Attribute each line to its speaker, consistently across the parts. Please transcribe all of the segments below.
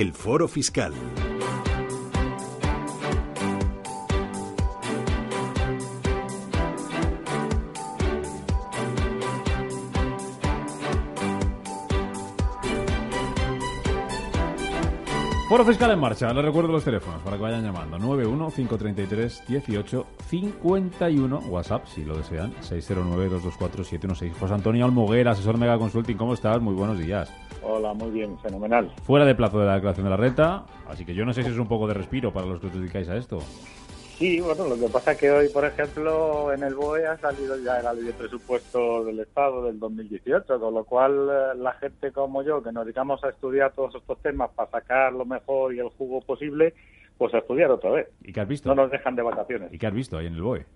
Speaker 1: El Foro Fiscal.
Speaker 2: Foro Fiscal en marcha. Les recuerdo los teléfonos para que vayan llamando. 91-533-1851. WhatsApp, si lo desean. 609-224-716. José Antonio Almoguera, asesor Mega Consulting. ¿Cómo estás? Muy buenos días.
Speaker 3: Hola, muy bien, fenomenal.
Speaker 2: Fuera de plazo de la declaración de la renta. Así que yo no sé si es un poco de respiro para los que os dedicáis a esto.
Speaker 3: Sí, bueno, lo que pasa es que hoy, por ejemplo, en el BOE ha salido ya la ley de presupuesto del Estado del 2018, con lo cual eh, la gente como yo, que nos dedicamos a estudiar todos estos temas para sacar lo mejor y el jugo posible, pues a estudiar otra vez.
Speaker 2: ¿Y qué has visto?
Speaker 3: No nos dejan de vacaciones.
Speaker 2: ¿Y qué has visto ahí en el BOE?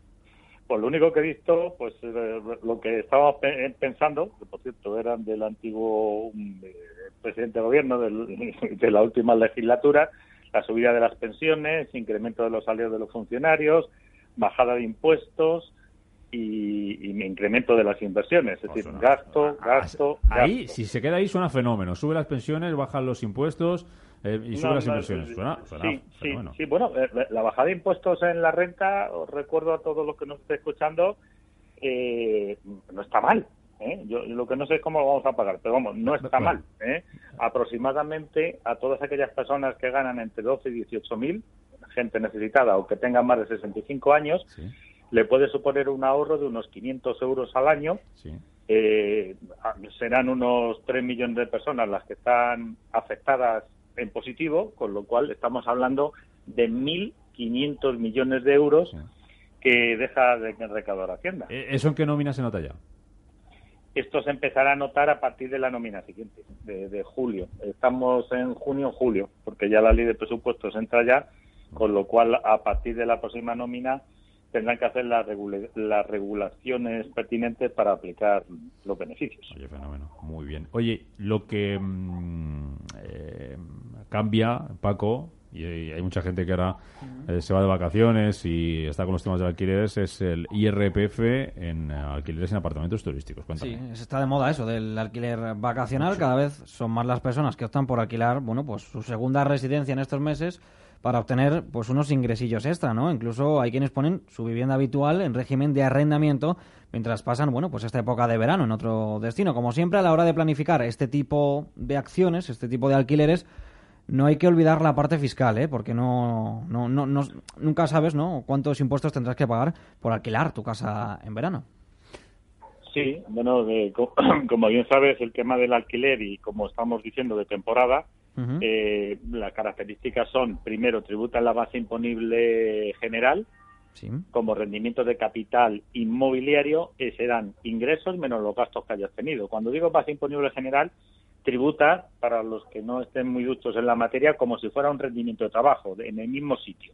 Speaker 3: Pues lo único que he visto, pues eh, lo que estábamos pe- eh, pensando, que por cierto eran del antiguo um, eh, presidente de gobierno del- de la última legislatura, la subida de las pensiones, incremento de los salarios de los funcionarios, bajada de impuestos y, y incremento de las inversiones, es decir, gasto, gasto,
Speaker 2: Ahí,
Speaker 3: gasto.
Speaker 2: si se queda ahí, suena fenómeno. Sube las pensiones, bajan los impuestos eh, y sube
Speaker 3: No,
Speaker 2: las inversiones.
Speaker 3: sí,
Speaker 2: Suena, suena
Speaker 3: sí, sí,
Speaker 2: fenómeno.
Speaker 3: sí, bueno, eh, la- bajada de impuestos en la renta, os recuerdo a todos los que nos estén escuchando, eh, no está mal. ¿eh? Yo lo que no sé es cómo lo vamos a pagar, pero vamos, no está mal. ¿eh? Aproximadamente a todas aquellas personas que ganan entre 12 y 18 mil, gente necesitada o que tengan más de 65 años,
Speaker 2: Sí,
Speaker 3: le puede suponer un ahorro de unos 500 euros al año
Speaker 2: sí.
Speaker 3: eh, serán unos 3 millones de personas las que están afectadas en positivo, con lo cual estamos hablando de 1.500 millones de euros
Speaker 2: Sí.
Speaker 3: que deja de recaudar Hacienda.
Speaker 2: Eh, ¿Eso en qué nómina se nota ya?
Speaker 3: Esto se empezará a notar a partir de la nómina siguiente, de, de julio. Estamos en junio, julio, porque ya la ley de presupuestos entra ya, con lo cual a partir de la próxima nómina tendrán que hacer las, regula- las regulaciones pertinentes para aplicar los beneficios.
Speaker 2: Oye, fenómeno. Muy bien. Oye, lo que mm, eh, cambia, Paco, y hay hay mucha gente que ahora eh, se va de vacaciones y está con los temas de alquileres, es el IRPF en eh, alquileres en apartamentos turísticos. Cuéntame.
Speaker 4: Sí, está de moda eso del alquiler vacacional. Cada vez son más las personas que optan por alquilar, bueno, pues su segunda residencia en estos meses para obtener pues unos ingresillos extra, ¿no? Incluso hay quienes ponen su vivienda habitual en régimen de arrendamiento mientras pasan, bueno, pues esta época de verano en otro destino. Como siempre, a la hora de planificar este tipo de acciones, este tipo de alquileres, no hay que olvidar la parte fiscal, ¿eh? Porque no, no, no, no- nunca sabes, ¿no? Cuántos impuestos tendrás que pagar por alquilar tu casa en verano.
Speaker 3: Sí, bueno, de- co- como bien sabes, el tema del alquiler y como estamos diciendo de temporada, Eh, las características son, primero, tributa en la base imponible general,
Speaker 4: Sí.
Speaker 3: como rendimiento de capital inmobiliario, que serán ingresos menos los gastos que hayas tenido. Cuando digo base imponible general, tributa, para los que no estén muy duchos en la materia, como si fuera un rendimiento de trabajo, en el mismo sitio.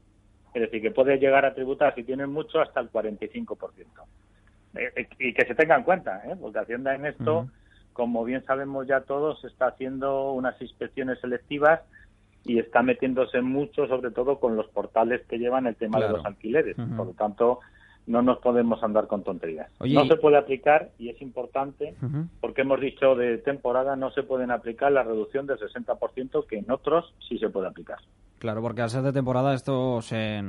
Speaker 3: Es decir, que puede llegar a tributar, si tienes mucho, hasta el 45%. Eh, eh, y que se tenga en cuenta, ¿eh? porque Hacienda en esto. Como bien sabemos ya todos, está haciendo unas inspecciones selectivas y está metiéndose mucho, sobre todo con los portales que llevan el tema
Speaker 4: Claro.
Speaker 3: de los alquileres. Por lo tanto, no nos podemos andar con tonterías.
Speaker 4: Oye,
Speaker 3: no se puede aplicar, y es importante, porque hemos dicho de temporada, no se pueden aplicar la reducción del 60% que en otros sí se puede aplicar.
Speaker 4: Claro, porque al ser de temporada esto se,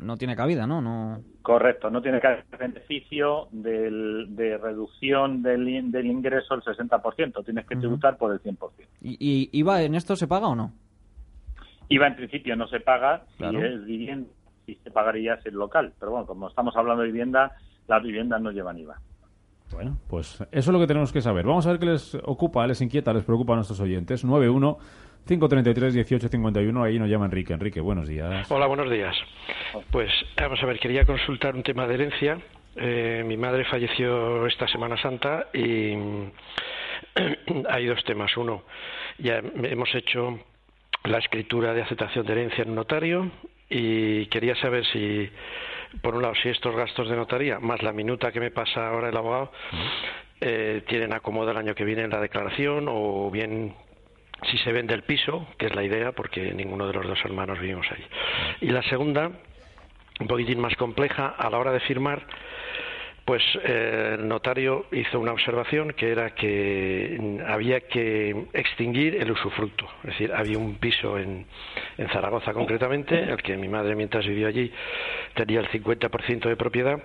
Speaker 4: no tiene cabida, ¿no? no
Speaker 3: Correcto, no tiene que haber beneficio del- de reducción del, del ingreso el 60%, tienes que tributar por el 100%.
Speaker 4: ¿Y, y IVA en esto se paga o no?
Speaker 3: IVA en principio no se paga
Speaker 4: Claro.
Speaker 3: si es vivienda, si se pagaría es local, pero bueno, como estamos hablando de vivienda, las viviendas no llevan IVA.
Speaker 2: Bueno, pues eso es lo que tenemos que saber. Vamos a ver qué les ocupa, les inquieta, les preocupa a nuestros oyentes. 91 533 1851, ahí nos llama Enrique. Enrique, buenos días.
Speaker 5: Hola, buenos días. Pues vamos a ver, quería consultar un tema de herencia
Speaker 6: Eh, mi madre falleció esta Semana Santa y hay dos temas. Uno, ya hemos hecho la escritura de aceptación de herencia en un notario y quería saber si, por un lado, si estos gastos de notaría, más la minuta que me pasa ahora el abogado, eh, tienen acomodo el año que viene en la declaración o bien si se vende el piso, que es la idea, porque ninguno de los dos hermanos vivimos ahí. Y la segunda, un poquitín más compleja, a la hora de firmar, pues eh, el notario hizo una observación que era que había que extinguir el usufructo. Es decir, había un piso en, en Zaragoza concretamente, el que mi madre mientras vivió allí tenía el 50% de propiedad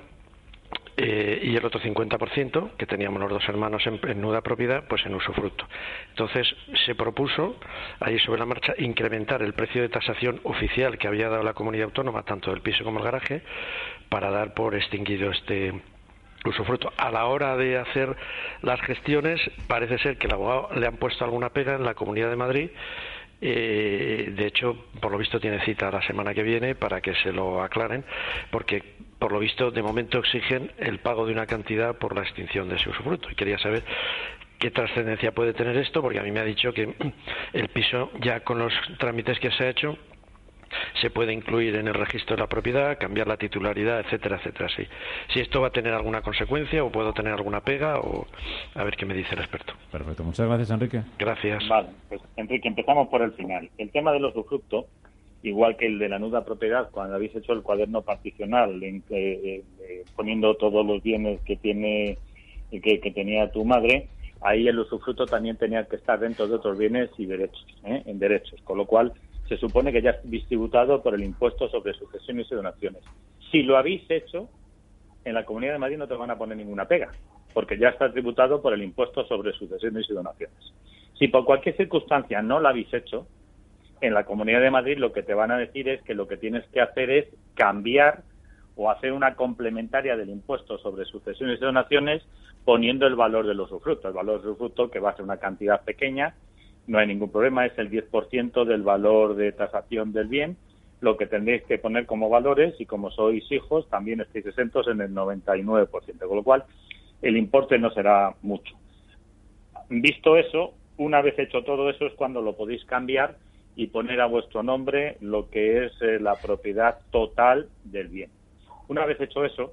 Speaker 6: eh, y el otro 50% que teníamos los dos hermanos en, en, nuda propiedad, pues en usufructo. Entonces se propuso, ahí sobre la marcha, incrementar el precio de tasación oficial que había dado la comunidad autónoma, tanto del piso como el garaje, para dar por extinguido este usufructo. A la hora de hacer las gestiones, parece ser que el abogado le han puesto alguna pega en la Comunidad de Madrid. Eh, de hecho, por lo visto tiene cita la semana que viene para que se lo aclaren, porque por lo visto de momento exigen el pago de una cantidad por la extinción de ese usufructo. Y quería saber qué trascendencia puede tener esto, porque a mí me ha dicho que el piso ya con los trámites que se ha hecho se puede incluir en el registro de la propiedad, cambiar la titularidad, etcétera, etcétera. Sí. Si esto va a tener alguna consecuencia o puedo tener alguna pega o a ver qué me dice el experto.
Speaker 2: Perfecto. Muchas gracias, Enrique.
Speaker 6: Gracias.
Speaker 3: Vale, pues Enrique, empezamos por el final. El tema del usufructo, igual que el de la nuda propiedad, cuando habéis hecho el cuaderno particional, en, eh, eh, poniendo todos los bienes que tiene que, que tenía tu madre, ahí el usufructo también tenía que estar dentro de otros bienes y derechos, ¿eh? en derechos, con lo cual se supone que ya es distributado por el impuesto sobre sucesiones y donaciones. Si lo habéis hecho, en la Comunidad de Madrid no te van a poner ninguna pega, porque ya está tributado por el impuesto sobre sucesiones y donaciones. Si por cualquier circunstancia no lo habéis hecho, en la Comunidad de Madrid lo que te van a decir es que lo que tienes que hacer es cambiar o hacer una complementaria del impuesto sobre sucesiones y donaciones poniendo el valor del usufructo. El valor del usufructo, que va a ser una cantidad pequeña, no hay ningún problema, es el 10% del valor de tasación del bien, lo que tendréis que poner como valores y como sois hijos también estáis exentos en el 99%, con lo cual el importe no será mucho. Visto eso, una vez hecho todo eso es cuando lo podéis cambiar y poner a vuestro nombre lo que es eh, la propiedad total del bien. Una vez hecho eso,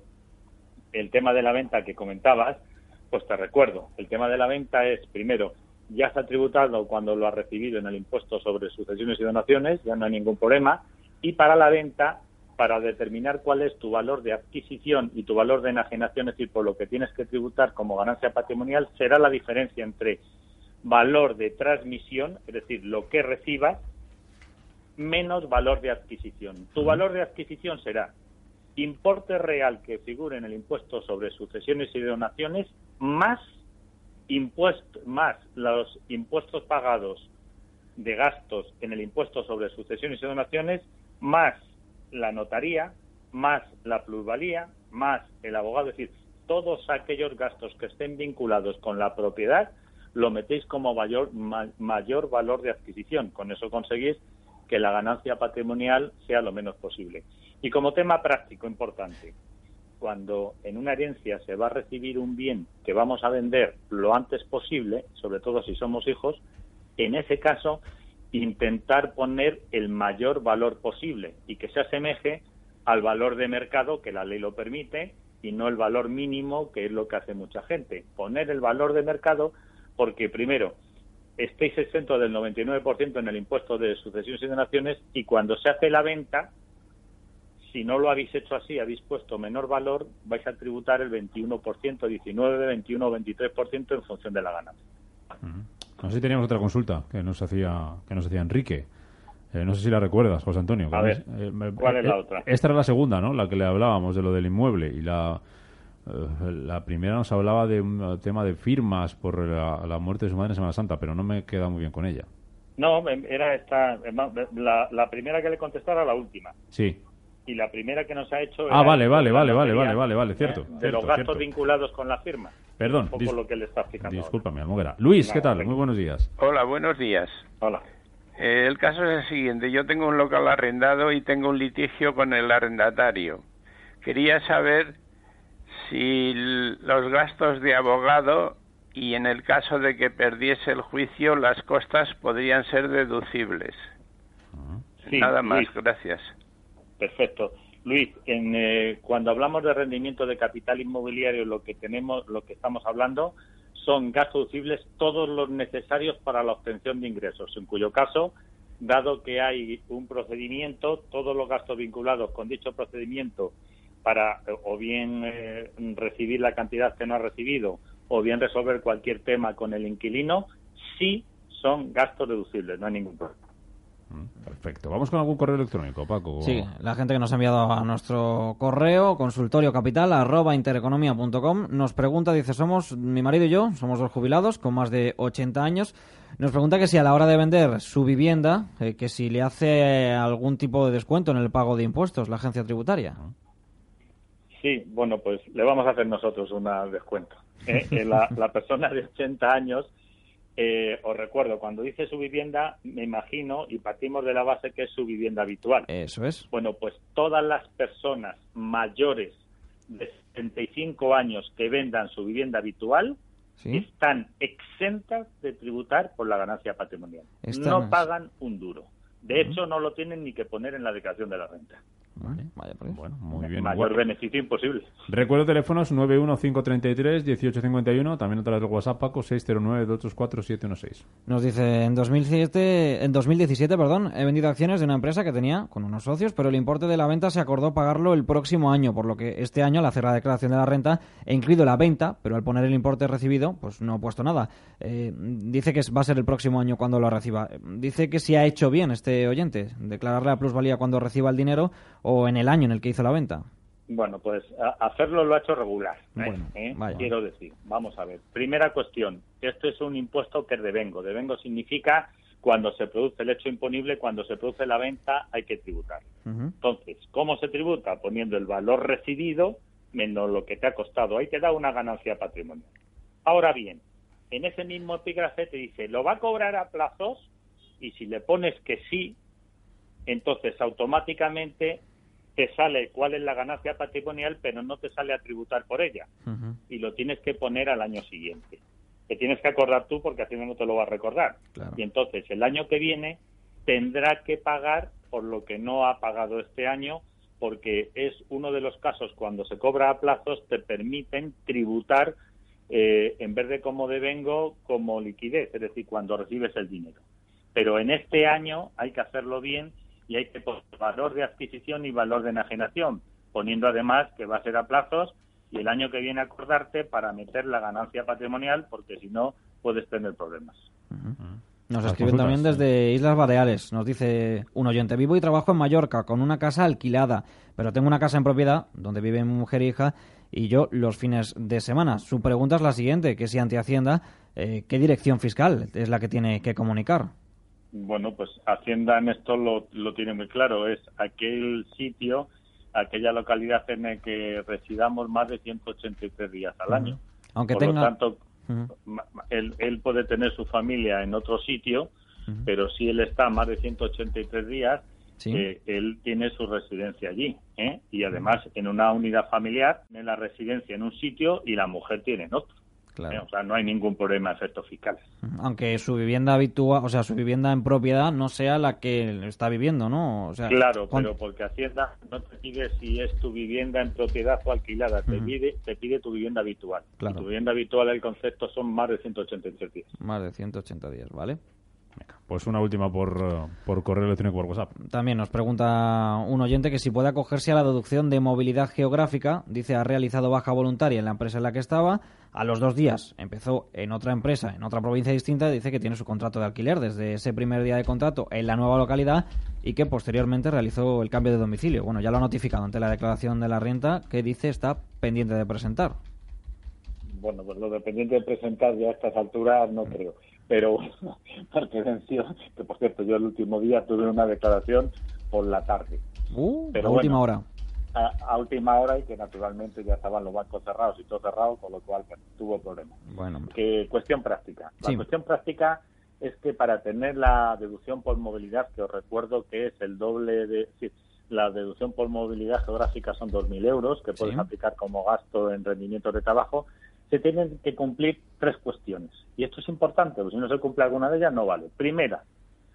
Speaker 3: el tema de la venta que comentabas, pues te recuerdo, el tema de la venta es, primero, ya está tributado cuando lo ha recibido en el impuesto sobre sucesiones y donaciones, ya no hay ningún problema, y para la venta, para determinar cuál es tu valor de adquisición y tu valor de enajenación, es decir, por lo que tienes que tributar como ganancia patrimonial, será la diferencia entre valor de transmisión, es decir, lo que recibas, menos valor de adquisición. Tu valor de adquisición será importe real que figure en el impuesto sobre sucesiones y donaciones más impuesto, más los impuestos pagados de gastos en el impuesto sobre sucesiones y donaciones, más la notaría, más la plusvalía, más el abogado, es decir, todos aquellos gastos que estén vinculados con la propiedad, lo metéis como mayor, ma, mayor valor de adquisición. Con eso conseguís que la ganancia patrimonial sea lo menos posible. Y como tema práctico importante, cuando en una herencia se va a recibir un bien que vamos a vender lo antes posible, sobre todo si somos hijos, en ese caso intentar poner el mayor valor posible y que se asemeje al valor de mercado que la ley lo permite y no el valor mínimo que es lo que hace mucha gente. Poner el valor de mercado porque primero estéis exentos del 99% en el impuesto de sucesiones y donaciones y cuando se hace la venta si no lo habéis hecho así, habéis puesto menor valor, vais a tributar el 21%, 19, 21, 23% en función de la ganancia.
Speaker 2: Uh -huh. No sé si teníamos otra consulta que nos hacía que nos hacía Enrique. Eh, no sé si la recuerdas, José Antonio.
Speaker 3: A ver, eh, ¿cuál es la
Speaker 2: eh,
Speaker 3: otra?
Speaker 2: Esta era la segunda, ¿no? La que le hablábamos de lo del inmueble y la la primera nos hablaba de un tema de firmas por la, la muerte de su madre en Semana Santa, pero no me queda muy bien con ella.
Speaker 3: No, era esta, la, la primera que le contestara la última.
Speaker 2: Sí
Speaker 3: y la primera que nos ha hecho
Speaker 2: ah vale vale vale vale vale vale vale cierto
Speaker 3: de
Speaker 2: cierto,
Speaker 3: los gastos
Speaker 2: cierto.
Speaker 3: vinculados con la firma.
Speaker 2: Perdón
Speaker 3: un poco lo que le está explicando
Speaker 2: discúlpame Almoguera Luis qué tal muy buenos días.
Speaker 5: Hola buenos días.
Speaker 3: Hola.
Speaker 5: Eh, el caso es el siguiente. Yo tengo un local arrendado y tengo un litigio con el arrendatario. Quería saber si los gastos de abogado y en el caso de que perdiese el juicio las costas podrían ser deducibles. Nada más, gracias.
Speaker 3: Perfecto. Luis, en, eh, cuando hablamos de rendimiento de capital inmobiliario, lo que tenemos, lo que estamos hablando son gastos deducibles todos los necesarios para la obtención de ingresos, en cuyo caso, dado que hay un procedimiento, todos los gastos vinculados con dicho procedimiento para o bien eh, recibir la cantidad que no ha recibido o bien resolver cualquier tema con el inquilino, sí son gastos deducibles, no hay ningún problema.
Speaker 2: Perfecto. Vamos con algún correo electrónico, Paco.
Speaker 4: Sí, la gente que nos ha enviado a nuestro correo, consultoriocapital, arroba intereconomía.com, nos pregunta, dice, somos, mi marido y yo, somos dos jubilados con más de 80 años, nos pregunta que si a la hora de vender su vivienda, eh, que si le hace algún tipo de descuento en el pago de impuestos la agencia tributaria.
Speaker 3: Sí, bueno, pues le vamos a hacer nosotros un descuento. Eh, eh, la, la persona de 80 años eh, os recuerdo, cuando dice su vivienda, me imagino, y partimos de la base que es su vivienda habitual.
Speaker 4: Eso es.
Speaker 3: Bueno, pues todas las personas mayores de 75 años que vendan su vivienda habitual están exentas de tributar por la ganancia patrimonial. No pagan un duro. De hecho, no lo tienen ni que poner en la declaración de la renta.
Speaker 2: Vaya Bueno, muy bien.
Speaker 3: Mayor beneficio imposible.
Speaker 2: Recuerdo teléfonos 915331851, también otra vez el WhatsApp Paco 609-284-716.
Speaker 4: Nos dice, en 2007, en 2017 perdón, he vendido acciones de una empresa que tenía con unos socios, pero el importe de la venta se acordó pagarlo el próximo año, por lo que este año, al hacer la declaración de la renta, he incluido la venta, pero al poner el importe recibido, pues no he puesto nada. Eh, dice que va a ser el próximo año cuando lo reciba. Dice que si ha hecho bien este oyente, declararle la plusvalía cuando reciba el dinero o en el año en el que hizo la venta?
Speaker 3: Bueno, pues hacerlo lo ha hecho regular. ¿eh? ¿Eh? Quiero decir, vamos a ver. Primera cuestión, esto es un impuesto que devengo. Devengo significa cuando se produce el hecho imponible, cuando se produce la venta, hay que tributar. Entonces, ¿cómo se tributa? Poniendo el valor recibido menos lo que te ha costado. Ahí te da una ganancia patrimonial. Ahora bien, en ese mismo epígrafe te dice, ¿lo va a cobrar a plazos? Y si le pones que sí, entonces automáticamente te sale cuál es la ganancia patrimonial, pero no te sale a tributar por ella. Y lo tienes que poner al año siguiente. Te tienes que acordar tú porque así no te lo va a recordar. Y entonces el año que viene tendrá que pagar por lo que no ha pagado este año, porque es uno de los casos cuando se cobra a plazos te permiten tributar eh, en vez de como devengo, como liquidez, es decir, cuando recibes el dinero. Pero en este año hay que hacerlo bien y hay que poner valor de adquisición y valor de enajenación, poniendo además que va a ser a plazos y el año que viene acordarte para meter la ganancia patrimonial, porque si no puedes tener problemas.
Speaker 4: Nos escriben también desde Islas Baleares. Nos dice un oyente, vivo y trabajo en Mallorca con una casa alquilada, pero tengo una casa en propiedad donde vive mi mujer e hija y yo los fines de semana. Su pregunta es la siguiente, que si ante Hacienda, eh, ¿qué dirección fiscal es la que tiene que comunicar?
Speaker 3: Bueno, pues Hacienda en esto lo, tiene muy claro. Es aquel sitio, aquella localidad en la que residamos más de 183 días al año.
Speaker 4: Aunque
Speaker 3: Por
Speaker 4: tenga...
Speaker 3: lo tanto, él, puede tener su familia en otro sitio, pero si él está más de 183 días, eh, él tiene su residencia allí. ¿eh? Y además, en una unidad familiar, tiene la residencia en un sitio y la mujer tiene en otro. Eh, o sea, no hay ningún problema de efectos fiscales.
Speaker 4: Aunque su vivienda habitual, o sea, su vivienda en propiedad no sea la que está viviendo, ¿no? O sea,
Speaker 3: claro, pero porque Hacienda no te pide si es tu vivienda en propiedad o alquilada, te, pide, te pide tu vivienda habitual. Claro. tu vivienda habitual, el concepto son más de 183 días.
Speaker 4: Más de 180 días, ¿vale?
Speaker 2: Pues una última por, por correo electrónico por WhatsApp.
Speaker 4: También nos pregunta un oyente que si puede acogerse a la deducción de movilidad geográfica. Dice, ha realizado baja voluntaria en la empresa en la que estaba. A los dos días empezó en otra empresa, en otra provincia distinta. Dice que tiene su contrato de alquiler desde ese primer día de contrato en la nueva localidad y que posteriormente realizó el cambio de domicilio. Bueno, ya lo ha notificado ante la declaración de la renta que dice está pendiente de presentar.
Speaker 3: Bueno, pues lo de pendiente de presentar ya a estas alturas no creo pero perteneció, que por cierto yo el último día tuve una declaración por la tarde.
Speaker 4: Uh, pero a última hora.
Speaker 3: A, última hora y que naturalmente ya estaban los bancos cerrados y todo cerrado, con lo cual tuvo problemas.
Speaker 4: Bueno.
Speaker 3: Que, cuestión práctica. La cuestión práctica es que para tener la deducción por movilidad, que os recuerdo que es el doble de... la deducción por movilidad geográfica son 2.000 euros que puedes aplicar como gasto en rendimiento de trabajo, se tienen que cumplir tres cuestiones. Y esto es importante, porque si no se cumple alguna de ellas no vale. Primera,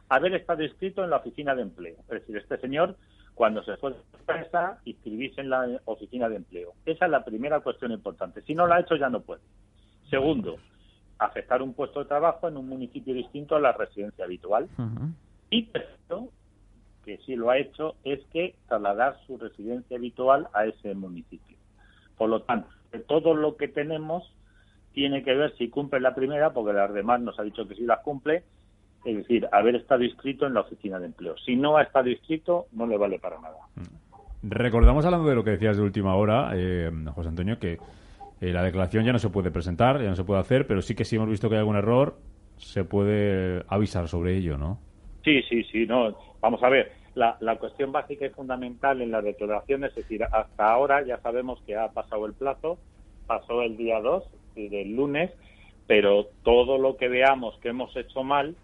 Speaker 3: haber estado inscrito en la oficina de empleo. Es decir, este señor, cuando se fue de la empresa, inscribirse en la oficina de empleo. Esa es la primera cuestión importante. Si no lo ha hecho, ya no puede. Segundo, aceptar un puesto de trabajo en un municipio distinto a la residencia habitual. Y tercero, que sí lo ha hecho, es que trasladar su residencia habitual a ese municipio. Por lo tanto, de todo lo que tenemos tiene que ver si cumple la primera, porque las demás nos ha dicho que sí las cumple, es decir, haber estado inscrito en la oficina de empleo. Si no ha estado inscrito, no le vale para nada.
Speaker 2: Recordamos, hablando de lo que decías de última hora, eh, José Antonio, que eh, la declaración ya no se puede presentar, ya no se puede hacer, pero sí que si hemos visto que hay algún error, se puede avisar sobre ello, ¿no?
Speaker 3: Sí, sí, sí, no. Vamos a ver, la, la cuestión básica y fundamental en las declaraciones es decir, hasta ahora ya sabemos que ha pasado el plazo, pasó el día 2 del lunes, pero todo lo que veamos que hemos hecho mal,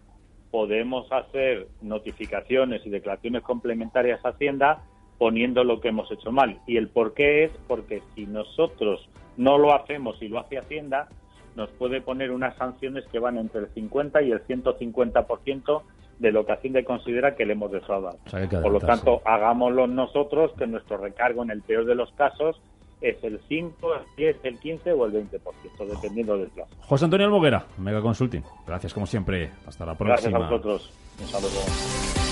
Speaker 3: podemos hacer notificaciones y declaraciones complementarias a Hacienda poniendo lo que hemos hecho mal. Y el por qué es porque si nosotros no lo hacemos y lo hace Hacienda, nos puede poner unas sanciones que van entre el 50 y el 150% de lo que Hacienda considera que le hemos defraudado. Por lo tanto, hagámoslo nosotros, que nuestro recargo en el peor de los casos es el 5, el 10, el 15 o el 20%, dependiendo del plazo.
Speaker 2: José Antonio Almoguera, Mega Consulting. Gracias como siempre. Hasta la próxima.
Speaker 3: Gracias a vosotros. Un saludo.